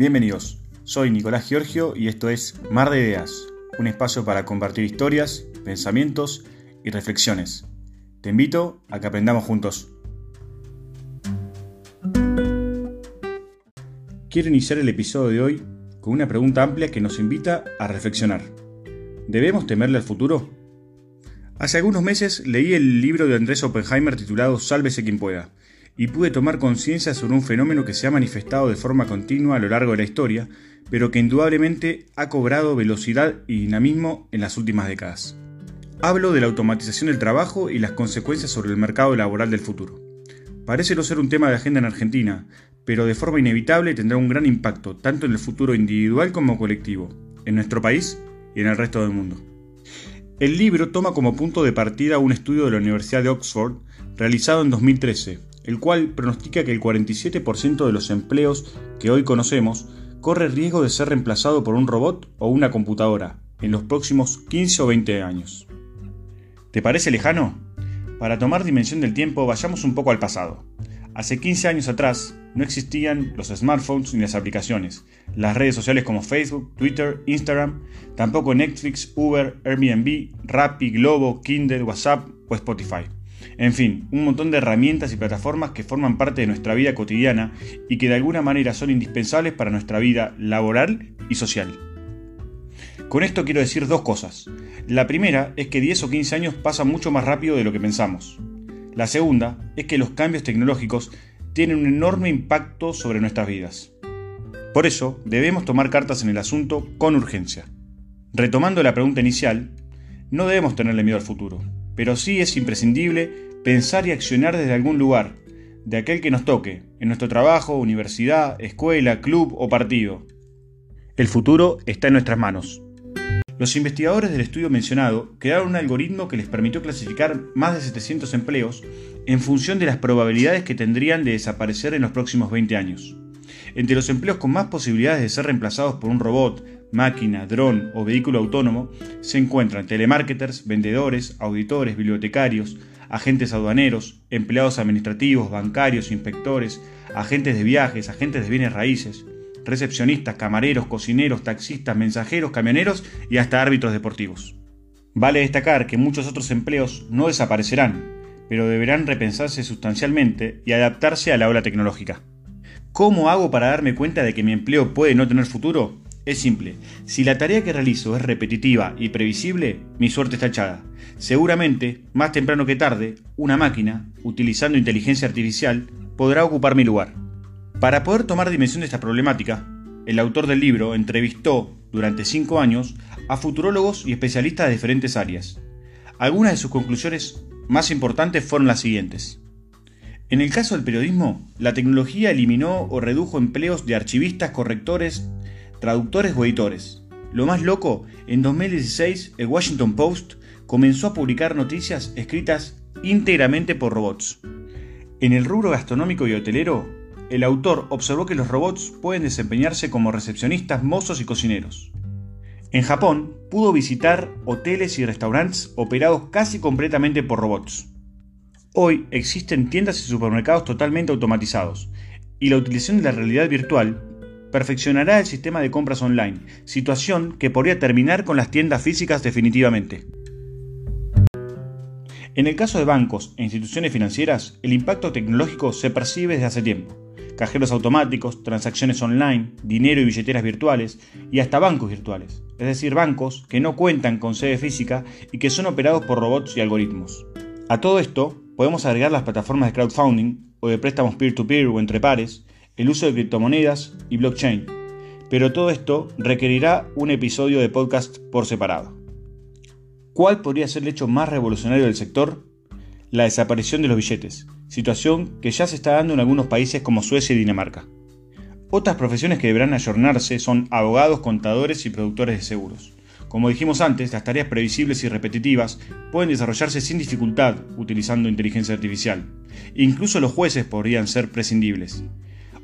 Bienvenidos, soy Nicolás Giorgio y esto es Mar de Ideas, un espacio para compartir historias, pensamientos y reflexiones. Te invito a que aprendamos juntos. Quiero iniciar el episodio de hoy con una pregunta amplia que nos invita a reflexionar. ¿Debemos temerle al futuro? Hace algunos meses leí el libro de Andrés Oppenheimer titulado Sálvese quien pueda, y pude tomar conciencia sobre un fenómeno que se ha manifestado de forma continua a lo largo de la historia, pero que indudablemente ha cobrado velocidad y dinamismo en las últimas décadas. Hablo de la automatización del trabajo y las consecuencias sobre el mercado laboral del futuro. Parece no ser un tema de agenda en Argentina, pero de forma inevitable tendrá un gran impacto tanto en el futuro individual como colectivo, en nuestro país y en el resto del mundo. El libro toma como punto de partida un estudio de la Universidad de Oxford realizado en 2013, el cual pronostica que el 47% de los empleos que hoy conocemos corre riesgo de ser reemplazado por un robot o una computadora en los próximos 15 o 20 años. ¿Te parece lejano? Para tomar dimensión del tiempo, vayamos un poco al pasado. Hace 15 años atrás no existían los smartphones ni las aplicaciones, las redes sociales como Facebook, Twitter, Instagram, tampoco Netflix, Uber, Airbnb, Rappi, Globo, Kindle, WhatsApp o Spotify. En fin, un montón de herramientas y plataformas que forman parte de nuestra vida cotidiana y que de alguna manera son indispensables para nuestra vida laboral y social. Con esto quiero decir dos cosas. La primera es que 10 o 15 años pasan mucho más rápido de lo que pensamos. La segunda es que los cambios tecnológicos tienen un enorme impacto sobre nuestras vidas. Por eso debemos tomar cartas en el asunto con urgencia. Retomando la pregunta inicial, no debemos tenerle miedo al futuro pero sí es imprescindible pensar y accionar desde algún lugar, de aquel que nos toque, en nuestro trabajo, universidad, escuela, club o partido. El futuro está en nuestras manos. Los investigadores del estudio mencionado crearon un algoritmo que les permitió clasificar más de 700 empleos en función de las probabilidades que tendrían de desaparecer en los próximos 20 años. Entre los empleos con más posibilidades de ser reemplazados por un robot, máquina, dron o vehículo autónomo, se encuentran telemarketers, vendedores, auditores, bibliotecarios, agentes aduaneros, empleados administrativos, bancarios, inspectores, agentes de viajes, agentes de bienes raíces, recepcionistas, camareros, cocineros, taxistas, mensajeros, camioneros y hasta árbitros deportivos. Vale destacar que muchos otros empleos no desaparecerán, pero deberán repensarse sustancialmente y adaptarse a la ola tecnológica. ¿Cómo hago para darme cuenta de que mi empleo puede no tener futuro? Es simple, si la tarea que realizo es repetitiva y previsible, mi suerte está echada. Seguramente, más temprano que tarde, una máquina, utilizando inteligencia artificial, podrá ocupar mi lugar. Para poder tomar dimensión de esta problemática, el autor del libro entrevistó durante cinco años a futurólogos y especialistas de diferentes áreas. Algunas de sus conclusiones más importantes fueron las siguientes. En el caso del periodismo, la tecnología eliminó o redujo empleos de archivistas, correctores, traductores o editores. Lo más loco, en 2016 el Washington Post comenzó a publicar noticias escritas íntegramente por robots. En el rubro gastronómico y hotelero, el autor observó que los robots pueden desempeñarse como recepcionistas, mozos y cocineros. En Japón, pudo visitar hoteles y restaurantes operados casi completamente por robots. Hoy existen tiendas y supermercados totalmente automatizados, y la utilización de la realidad virtual perfeccionará el sistema de compras online, situación que podría terminar con las tiendas físicas definitivamente. En el caso de bancos e instituciones financieras, el impacto tecnológico se percibe desde hace tiempo. Cajeros automáticos, transacciones online, dinero y billeteras virtuales y hasta bancos virtuales, es decir, bancos que no cuentan con sede física y que son operados por robots y algoritmos. A todo esto, podemos agregar las plataformas de crowdfunding o de préstamos peer-to-peer o entre pares, el uso de criptomonedas y blockchain. Pero todo esto requerirá un episodio de podcast por separado. ¿Cuál podría ser el hecho más revolucionario del sector? La desaparición de los billetes, situación que ya se está dando en algunos países como Suecia y Dinamarca. Otras profesiones que deberán ayornarse son abogados, contadores y productores de seguros. Como dijimos antes, las tareas previsibles y repetitivas pueden desarrollarse sin dificultad utilizando inteligencia artificial. Incluso los jueces podrían ser prescindibles.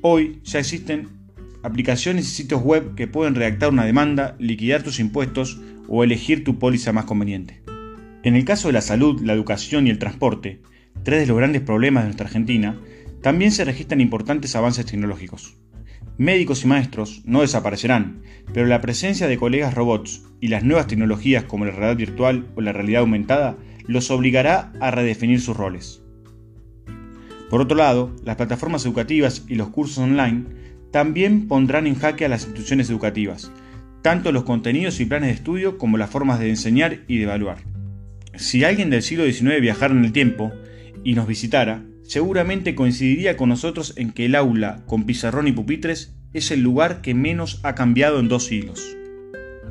Hoy ya existen aplicaciones y sitios web que pueden redactar una demanda, liquidar tus impuestos o elegir tu póliza más conveniente. En el caso de la salud, la educación y el transporte, tres de los grandes problemas de nuestra Argentina, también se registran importantes avances tecnológicos. Médicos y maestros no desaparecerán, pero la presencia de colegas robots y las nuevas tecnologías como la realidad virtual o la realidad aumentada los obligará a redefinir sus roles. Por otro lado, las plataformas educativas y los cursos online también pondrán en jaque a las instituciones educativas, tanto los contenidos y planes de estudio como las formas de enseñar y de evaluar. Si alguien del siglo XIX viajara en el tiempo y nos visitara, seguramente coincidiría con nosotros en que el aula con pizarrón y pupitres es el lugar que menos ha cambiado en dos siglos.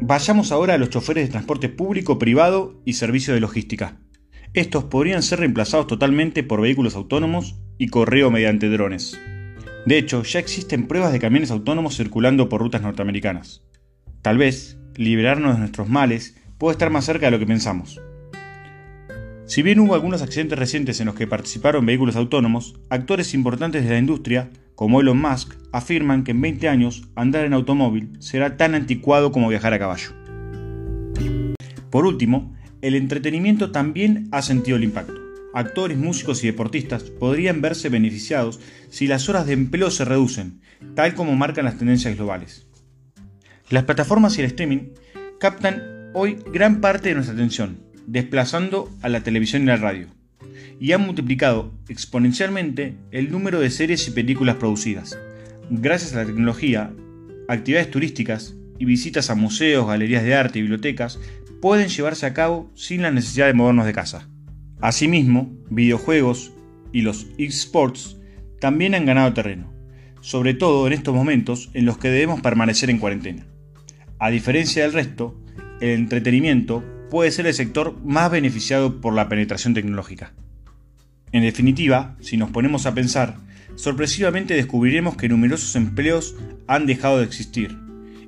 Vayamos ahora a los choferes de transporte público, privado y servicio de logística. Estos podrían ser reemplazados totalmente por vehículos autónomos y correo mediante drones. De hecho, ya existen pruebas de camiones autónomos circulando por rutas norteamericanas. Tal vez, liberarnos de nuestros males puede estar más cerca de lo que pensamos. Si bien hubo algunos accidentes recientes en los que participaron vehículos autónomos, actores importantes de la industria, como Elon Musk, afirman que en 20 años andar en automóvil será tan anticuado como viajar a caballo. Por último, el entretenimiento también ha sentido el impacto actores, músicos y deportistas podrían verse beneficiados si las horas de empleo se reducen, tal como marcan las tendencias globales. Las plataformas y el streaming captan hoy gran parte de nuestra atención, desplazando a la televisión y la radio, y han multiplicado exponencialmente el número de series y películas producidas. Gracias a la tecnología, actividades turísticas y visitas a museos, galerías de arte y bibliotecas pueden llevarse a cabo sin la necesidad de movernos de casa. Asimismo, videojuegos y los esports también han ganado terreno, sobre todo en estos momentos en los que debemos permanecer en cuarentena. A diferencia del resto, el entretenimiento puede ser el sector más beneficiado por la penetración tecnológica. En definitiva, si nos ponemos a pensar, sorpresivamente descubriremos que numerosos empleos han dejado de existir,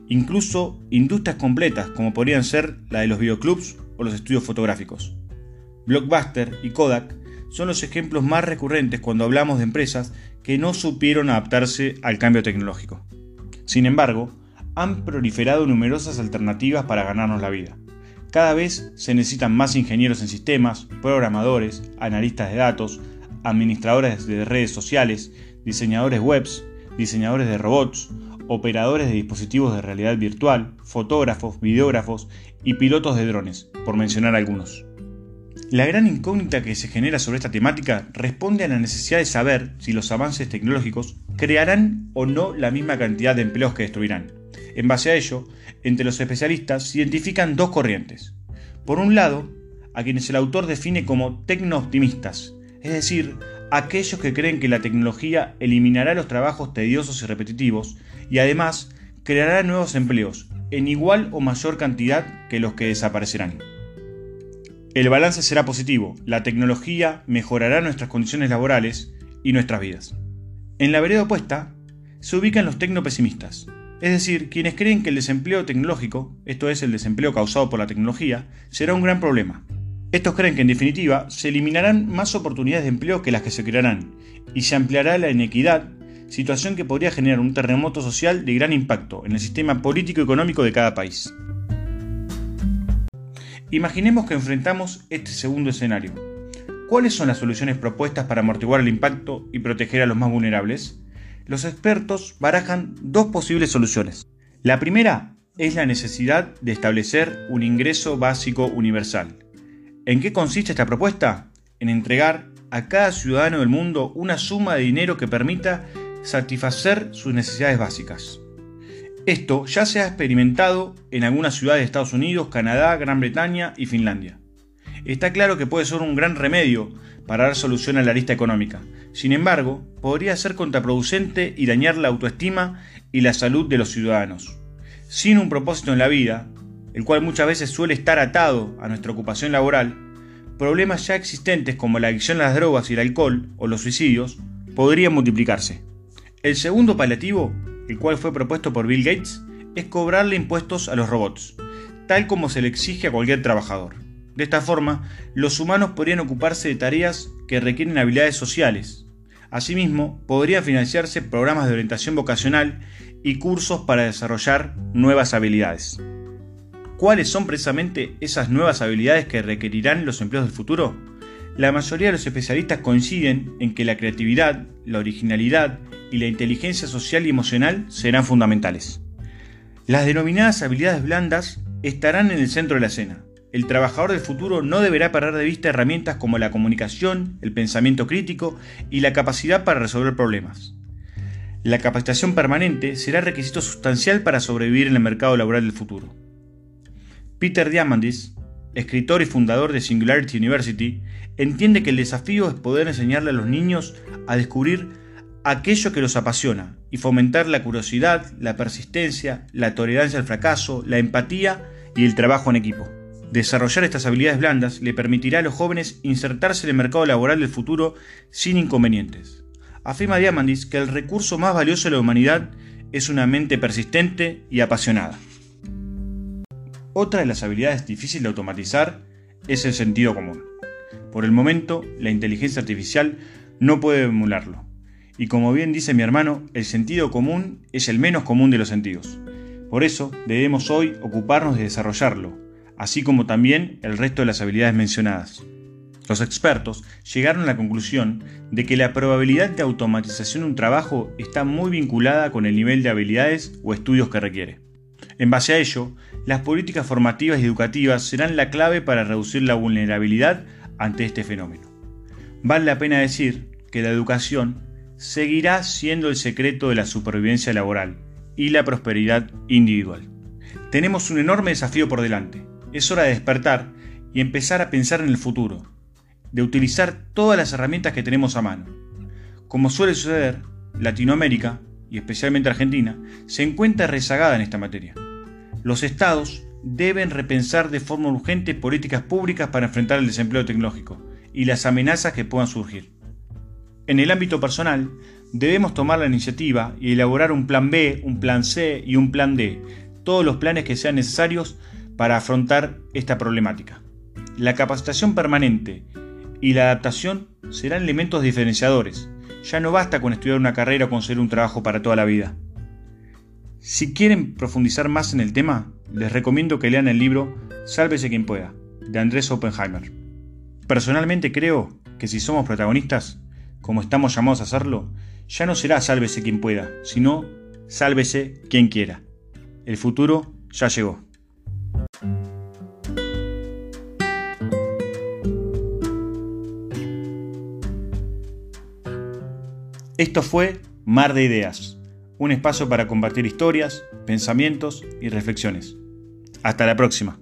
incluso industrias completas como podrían ser la de los videoclubs o los estudios fotográficos. Blockbuster y Kodak son los ejemplos más recurrentes cuando hablamos de empresas que no supieron adaptarse al cambio tecnológico. Sin embargo, han proliferado numerosas alternativas para ganarnos la vida. Cada vez se necesitan más ingenieros en sistemas, programadores, analistas de datos, administradores de redes sociales, diseñadores webs, diseñadores de robots, operadores de dispositivos de realidad virtual, fotógrafos, videógrafos y pilotos de drones, por mencionar algunos. La gran incógnita que se genera sobre esta temática responde a la necesidad de saber si los avances tecnológicos crearán o no la misma cantidad de empleos que destruirán. En base a ello, entre los especialistas se identifican dos corrientes. Por un lado, a quienes el autor define como tecno-optimistas, es decir, aquellos que creen que la tecnología eliminará los trabajos tediosos y repetitivos y además creará nuevos empleos en igual o mayor cantidad que los que desaparecerán. El balance será positivo, la tecnología mejorará nuestras condiciones laborales y nuestras vidas. En la vereda opuesta se ubican los tecnopesimistas, es decir, quienes creen que el desempleo tecnológico, esto es el desempleo causado por la tecnología, será un gran problema. Estos creen que en definitiva se eliminarán más oportunidades de empleo que las que se crearán y se ampliará la inequidad, situación que podría generar un terremoto social de gran impacto en el sistema político y económico de cada país. Imaginemos que enfrentamos este segundo escenario. ¿Cuáles son las soluciones propuestas para amortiguar el impacto y proteger a los más vulnerables? Los expertos barajan dos posibles soluciones. La primera es la necesidad de establecer un ingreso básico universal. ¿En qué consiste esta propuesta? En entregar a cada ciudadano del mundo una suma de dinero que permita satisfacer sus necesidades básicas. Esto ya se ha experimentado en algunas ciudades de Estados Unidos, Canadá, Gran Bretaña y Finlandia. Está claro que puede ser un gran remedio para dar solución a la lista económica. Sin embargo, podría ser contraproducente y dañar la autoestima y la salud de los ciudadanos. Sin un propósito en la vida, el cual muchas veces suele estar atado a nuestra ocupación laboral, problemas ya existentes como la adicción a las drogas y el alcohol o los suicidios podrían multiplicarse. El segundo paliativo el cual fue propuesto por Bill Gates, es cobrarle impuestos a los robots, tal como se le exige a cualquier trabajador. De esta forma, los humanos podrían ocuparse de tareas que requieren habilidades sociales. Asimismo, podrían financiarse programas de orientación vocacional y cursos para desarrollar nuevas habilidades. ¿Cuáles son precisamente esas nuevas habilidades que requerirán los empleos del futuro? La mayoría de los especialistas coinciden en que la creatividad, la originalidad y la inteligencia social y emocional serán fundamentales. Las denominadas habilidades blandas estarán en el centro de la escena. El trabajador del futuro no deberá perder de vista herramientas como la comunicación, el pensamiento crítico y la capacidad para resolver problemas. La capacitación permanente será requisito sustancial para sobrevivir en el mercado laboral del futuro. Peter Diamandis, escritor y fundador de Singularity University, entiende que el desafío es poder enseñarle a los niños a descubrir aquello que los apasiona y fomentar la curiosidad, la persistencia, la tolerancia al fracaso, la empatía y el trabajo en equipo. Desarrollar estas habilidades blandas le permitirá a los jóvenes insertarse en el mercado laboral del futuro sin inconvenientes afirma Diamandis que el recurso más valioso de la humanidad es una mente persistente y apasionada. Otra de las habilidades difíciles de automatizar es el sentido común. Por el momento, la inteligencia artificial no puede emularlo. Y como bien dice mi hermano, el sentido común es el menos común de los sentidos. Por eso debemos hoy ocuparnos de desarrollarlo, así como también el resto de las habilidades mencionadas. Los expertos llegaron a la conclusión de que la probabilidad de automatización de un trabajo está muy vinculada con el nivel de habilidades o estudios que requiere. En base a ello, las políticas formativas y educativas serán la clave para reducir la vulnerabilidad ante este fenómeno. Vale la pena decir que la educación seguirá siendo el secreto de la supervivencia laboral y la prosperidad individual. Tenemos un enorme desafío por delante. Es hora de despertar y empezar a pensar en el futuro, de utilizar todas las herramientas que tenemos a mano. Como suele suceder, Latinoamérica, y especialmente Argentina, se encuentra rezagada en esta materia. Los estados deben repensar de forma urgente políticas públicas para enfrentar el desempleo tecnológico y las amenazas que puedan surgir. En el ámbito personal, debemos tomar la iniciativa y elaborar un plan B, un plan C y un plan D, todos los planes que sean necesarios para afrontar esta problemática. La capacitación permanente y la adaptación serán elementos diferenciadores. Ya no basta con estudiar una carrera o conseguir un trabajo para toda la vida. Si quieren profundizar más en el tema, les recomiendo que lean el libro Sálvese quien pueda, de Andrés Oppenheimer. Personalmente creo que si somos protagonistas, como estamos llamados a hacerlo, ya no será sálvese quien pueda, sino sálvese quien quiera. El futuro ya llegó. Esto fue Mar de Ideas, un espacio para compartir historias, pensamientos y reflexiones. Hasta la próxima.